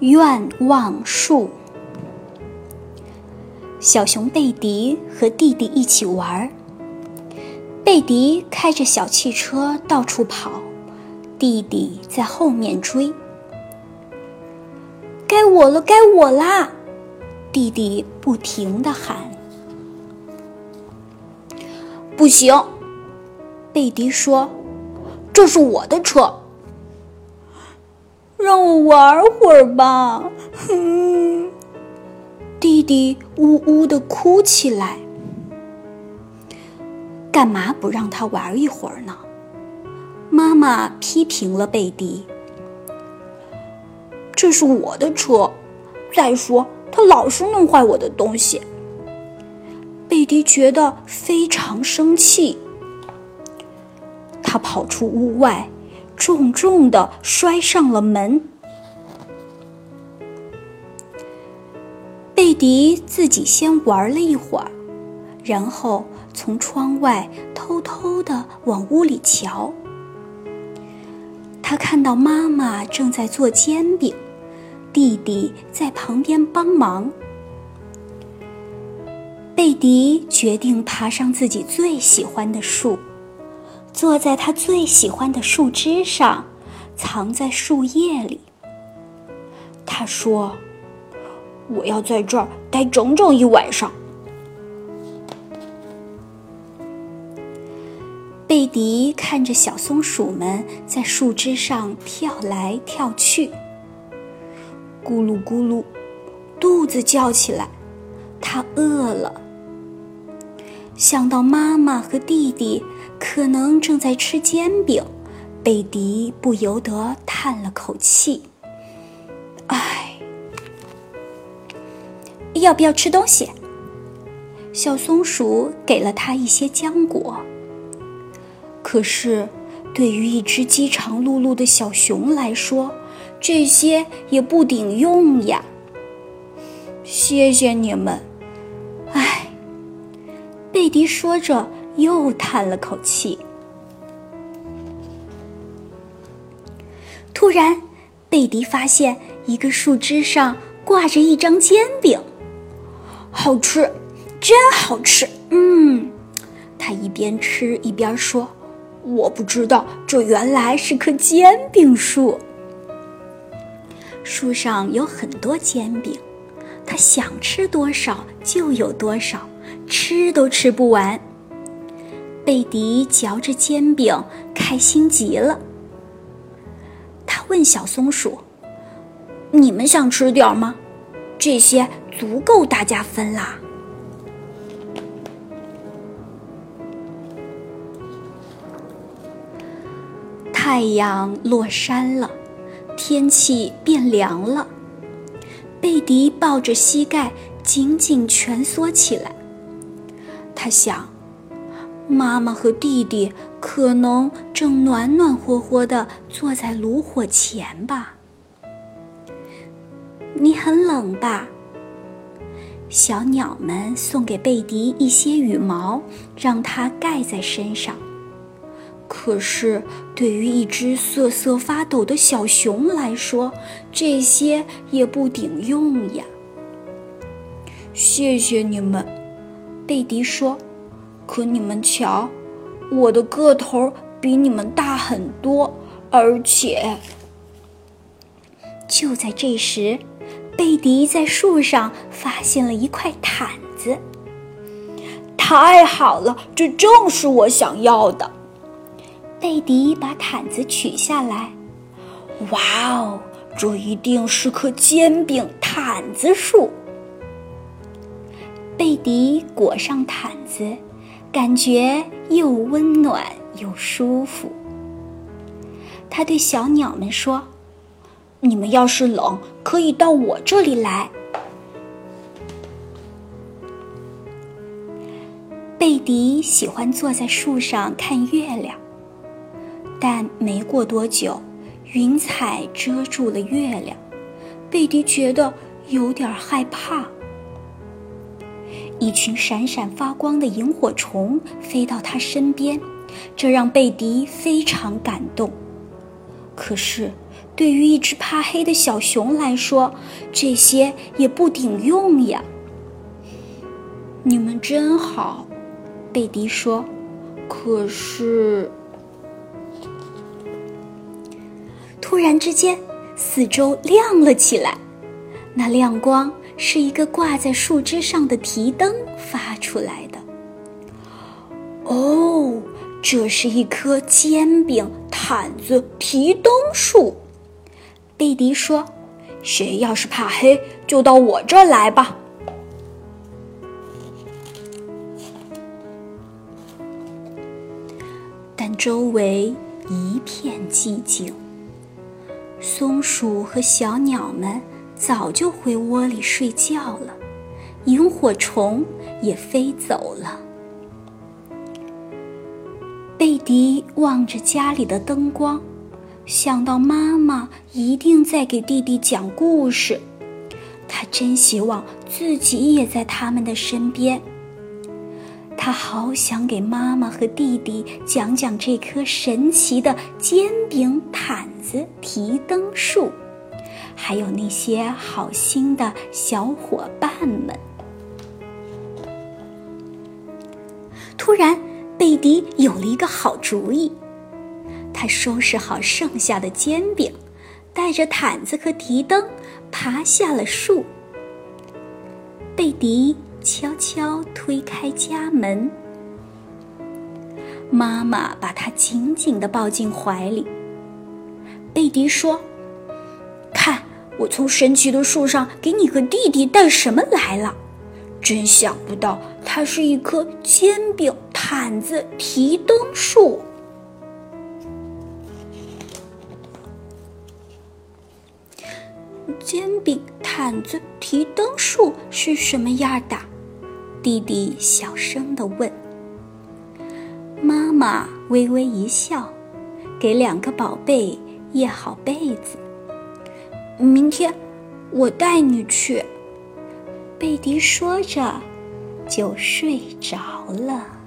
愿望树。小熊贝迪和弟弟一起玩儿。贝迪开着小汽车到处跑，弟弟在后面追。该我了，该我啦！弟弟不停的喊。不行，贝迪说：“这是我的车。”让我玩会儿吧，哼！弟弟呜呜的哭起来。干嘛不让他玩一会儿呢？妈妈批评了贝迪。这是我的车，再说他老是弄坏我的东西。贝迪觉得非常生气。他跑出屋外。重重的摔上了门。贝迪自己先玩了一会儿，然后从窗外偷偷的往屋里瞧。他看到妈妈正在做煎饼，弟弟在旁边帮忙。贝迪决定爬上自己最喜欢的树。坐在他最喜欢的树枝上，藏在树叶里。他说：“我要在这儿待整整一晚上。”贝迪看着小松鼠们在树枝上跳来跳去，咕噜咕噜，肚子叫起来。他饿了。想到妈妈和弟弟。可能正在吃煎饼，贝迪不由得叹了口气：“唉，要不要吃东西？”小松鼠给了他一些浆果。可是，对于一只饥肠辘辘的小熊来说，这些也不顶用呀。谢谢你们。迪说着。又叹了口气。突然，贝迪发现一个树枝上挂着一张煎饼，好吃，真好吃！嗯，他一边吃一边说：“我不知道这原来是棵煎饼树。树上有很多煎饼，他想吃多少就有多少，吃都吃不完。”贝迪嚼着煎饼，开心极了。他问小松鼠：“你们想吃点吗？这些足够大家分啦。”太阳落山了，天气变凉了。贝迪抱着膝盖，紧紧蜷缩起来。他想。妈妈和弟弟可能正暖暖和和的坐在炉火前吧。你很冷吧？小鸟们送给贝迪一些羽毛，让它盖在身上。可是，对于一只瑟瑟发抖的小熊来说，这些也不顶用呀。谢谢你们，贝迪说。可你们瞧，我的个头比你们大很多，而且……就在这时，贝迪在树上发现了一块毯子。太好了，这正是我想要的。贝迪把毯子取下来，哇哦，这一定是棵煎饼毯子树。贝迪裹上毯子。感觉又温暖又舒服。他对小鸟们说：“你们要是冷，可以到我这里来。”贝迪喜欢坐在树上看月亮，但没过多久，云彩遮住了月亮，贝迪觉得有点害怕。一群闪闪发光的萤火虫飞到他身边，这让贝迪非常感动。可是，对于一只怕黑的小熊来说，这些也不顶用呀。你们真好，贝迪说。可是，突然之间，四周亮了起来。那亮光是一个挂在树枝上的提灯发出来的。哦，这是一棵煎饼、毯子、提灯树。贝迪说：“谁要是怕黑，就到我这儿来吧。”但周围一片寂静，松鼠和小鸟们早就回窝里睡觉了，萤火虫也飞走了。贝迪望着家里的灯光，想到妈妈一定在给弟弟讲故事，他真希望自己也在他们的身边。他好想给妈妈和弟弟讲讲这棵神奇的煎饼毯子提灯树，还有那些好心的小伙伴们。突然，贝迪有了一个好主意，他收拾好剩下的煎饼，带着毯子和提灯，爬下了树。贝迪。悄悄推开家门，妈妈把他紧紧地抱进怀里。贝迪说：“，我从神奇的树上给你和弟弟带什么来了？真想不到，它是一棵煎饼毯子提灯树。”煎饼毯子提灯树是什么样的？弟弟小声地问。妈妈微微一笑，给两个宝贝掖好被子。明天我带你去。贝迪说着，就睡着了。